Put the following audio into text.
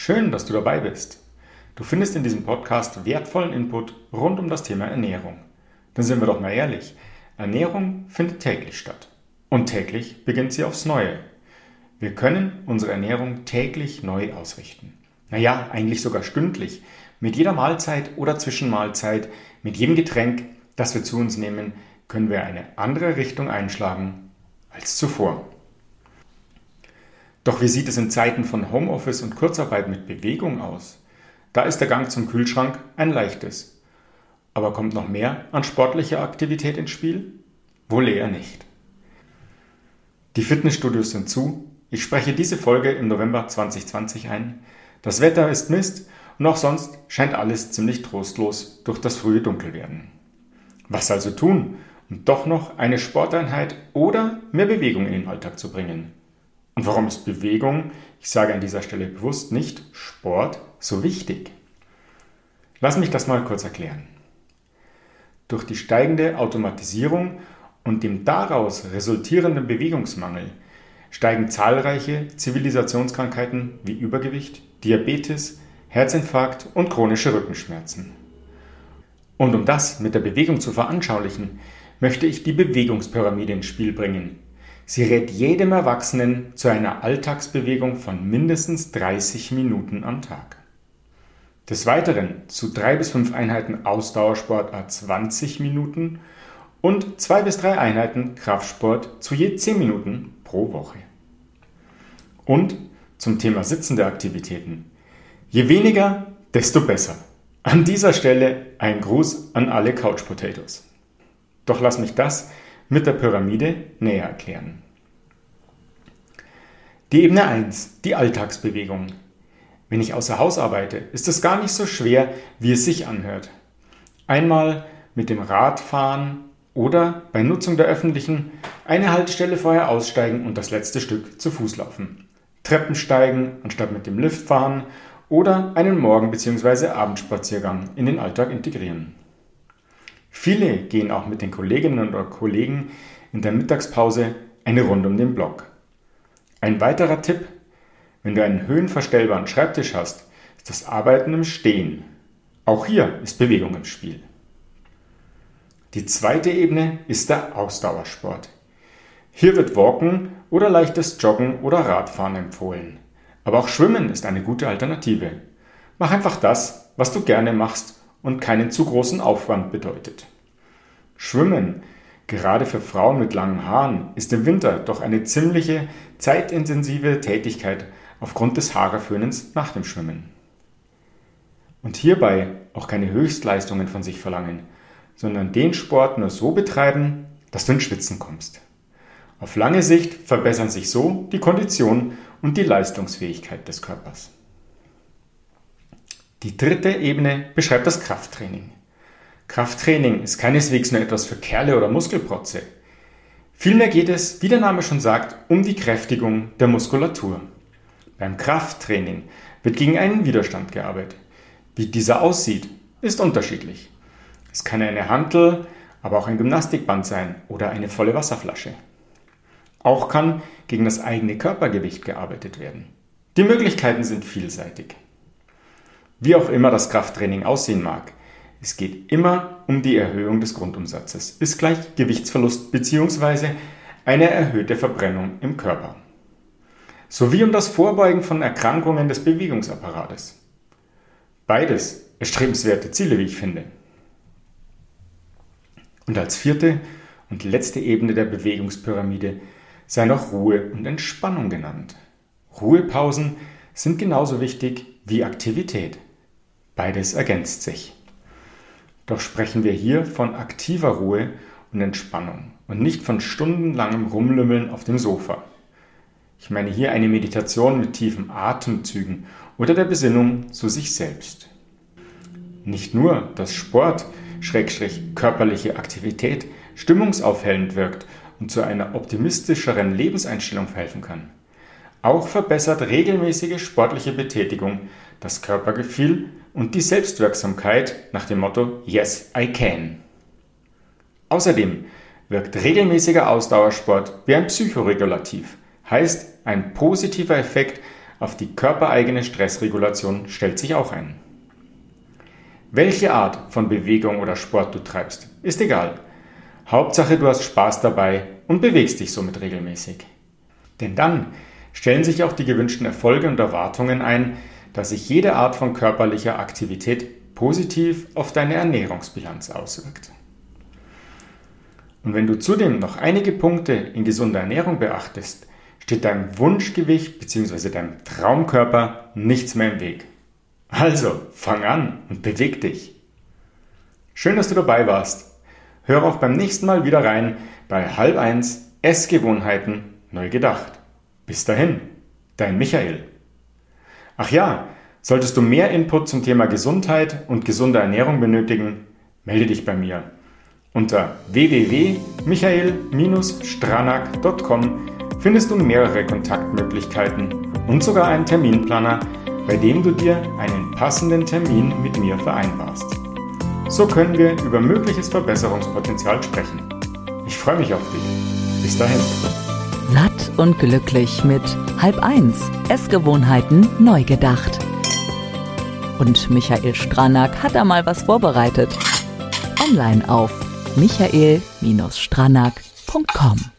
Schön, dass du dabei bist. Du findest in diesem Podcast wertvollen Input rund um das Thema Ernährung. Dann sind wir doch mal ehrlich. Ernährung findet täglich statt. Und täglich beginnt sie aufs Neue. Wir können unsere Ernährung täglich neu ausrichten. Naja, eigentlich sogar stündlich. Mit jeder Mahlzeit oder Zwischenmahlzeit, mit jedem Getränk, das wir zu uns nehmen, können wir eine andere Richtung einschlagen als zuvor. Doch wie sieht es in Zeiten von Homeoffice und Kurzarbeit mit Bewegung aus? Da ist der Gang zum Kühlschrank ein leichtes. Aber kommt noch mehr an sportlicher Aktivität ins Spiel? Wohl eher nicht. Die Fitnessstudios sind zu. Ich spreche diese Folge im November 2020 ein. Das Wetter ist Mist und auch sonst scheint alles ziemlich trostlos durch das frühe Dunkelwerden. Was also tun, um doch noch eine Sporteinheit oder mehr Bewegung in den Alltag zu bringen? Und warum ist Bewegung, ich sage an dieser Stelle bewusst nicht Sport, so wichtig? Lass mich das mal kurz erklären. Durch die steigende Automatisierung und dem daraus resultierenden Bewegungsmangel steigen zahlreiche Zivilisationskrankheiten wie Übergewicht, Diabetes, Herzinfarkt und chronische Rückenschmerzen. Und um das mit der Bewegung zu veranschaulichen, möchte ich die Bewegungspyramide ins Spiel bringen. Sie rät jedem Erwachsenen zu einer Alltagsbewegung von mindestens 30 Minuten am Tag. Des Weiteren zu drei bis fünf Einheiten Ausdauersport a 20 Minuten und zwei bis drei Einheiten Kraftsport zu je 10 Minuten pro Woche. Und zum Thema sitzende Aktivitäten. Je weniger, desto besser. An dieser Stelle ein Gruß an alle Couch Potatoes. Doch lass mich das mit der Pyramide näher erklären. Die Ebene 1, die Alltagsbewegung. Wenn ich außer Haus arbeite, ist es gar nicht so schwer, wie es sich anhört. Einmal mit dem Rad fahren oder bei Nutzung der öffentlichen eine Haltestelle vorher aussteigen und das letzte Stück zu Fuß laufen. Treppen steigen anstatt mit dem Lift fahren oder einen Morgen- bzw. Abendspaziergang in den Alltag integrieren. Viele gehen auch mit den Kolleginnen oder Kollegen in der Mittagspause eine Runde um den Block. Ein weiterer Tipp wenn du einen höhenverstellbaren Schreibtisch hast, ist das Arbeiten im Stehen. Auch hier ist Bewegung im Spiel. Die zweite Ebene ist der Ausdauersport. Hier wird Walken oder leichtes Joggen oder Radfahren empfohlen. Aber auch Schwimmen ist eine gute Alternative. Mach einfach das, was du gerne machst und keinen zu großen Aufwand bedeutet. Schwimmen, gerade für Frauen mit langen Haaren, ist im Winter doch eine ziemliche zeitintensive Tätigkeit aufgrund des Haarerföhnens nach dem Schwimmen. Und hierbei auch keine Höchstleistungen von sich verlangen, sondern den Sport nur so betreiben, dass du ins Schwitzen kommst. Auf lange Sicht verbessern sich so die Kondition und die Leistungsfähigkeit des Körpers. Die dritte Ebene beschreibt das Krafttraining. Krafttraining ist keineswegs nur etwas für Kerle oder Muskelprotze. Vielmehr geht es, wie der Name schon sagt, um die Kräftigung der Muskulatur. Beim Krafttraining wird gegen einen Widerstand gearbeitet. Wie dieser aussieht, ist unterschiedlich. Es kann eine Hantel, aber auch ein Gymnastikband sein oder eine volle Wasserflasche. Auch kann gegen das eigene Körpergewicht gearbeitet werden. Die Möglichkeiten sind vielseitig. Wie auch immer das Krafttraining aussehen mag, es geht immer um die Erhöhung des Grundumsatzes, ist gleich Gewichtsverlust bzw. eine erhöhte Verbrennung im Körper sowie um das Vorbeugen von Erkrankungen des Bewegungsapparates. Beides erstrebenswerte Ziele, wie ich finde. Und als vierte und letzte Ebene der Bewegungspyramide sei noch Ruhe und Entspannung genannt. Ruhepausen sind genauso wichtig wie Aktivität. Beides ergänzt sich. Doch sprechen wir hier von aktiver Ruhe und Entspannung und nicht von stundenlangem Rumlümmeln auf dem Sofa. Ich meine hier eine Meditation mit tiefen Atemzügen oder der Besinnung zu sich selbst. Nicht nur, dass Sport, Schrägstrich körperliche Aktivität, stimmungsaufhellend wirkt und zu einer optimistischeren Lebenseinstellung verhelfen kann. Auch verbessert regelmäßige sportliche Betätigung das Körpergefühl und die Selbstwirksamkeit nach dem Motto Yes, I can. Außerdem wirkt regelmäßiger Ausdauersport wie ein Psychoregulativ, heißt ein positiver Effekt auf die körpereigene Stressregulation stellt sich auch ein. Welche Art von Bewegung oder Sport du treibst, ist egal. Hauptsache du hast Spaß dabei und bewegst dich somit regelmäßig. Denn dann stellen sich auch die gewünschten Erfolge und Erwartungen ein, dass sich jede Art von körperlicher Aktivität positiv auf deine Ernährungsbilanz auswirkt. Und wenn du zudem noch einige Punkte in gesunder Ernährung beachtest, steht deinem Wunschgewicht bzw. deinem Traumkörper nichts mehr im Weg. Also, fang an und beweg dich. Schön, dass du dabei warst. Hör auch beim nächsten Mal wieder rein bei halb eins Essgewohnheiten neu gedacht. Bis dahin, dein Michael. Ach ja, solltest du mehr Input zum Thema Gesundheit und gesunde Ernährung benötigen, melde dich bei mir. Unter www.michael-stranak.com findest du mehrere Kontaktmöglichkeiten und sogar einen Terminplaner, bei dem du dir einen passenden Termin mit mir vereinbarst. So können wir über mögliches Verbesserungspotenzial sprechen. Ich freue mich auf dich. Bis dahin. Satt und glücklich mit Halb eins Essgewohnheiten neu gedacht. Und Michael Stranak hat da mal was vorbereitet. Online auf michael-stranak.com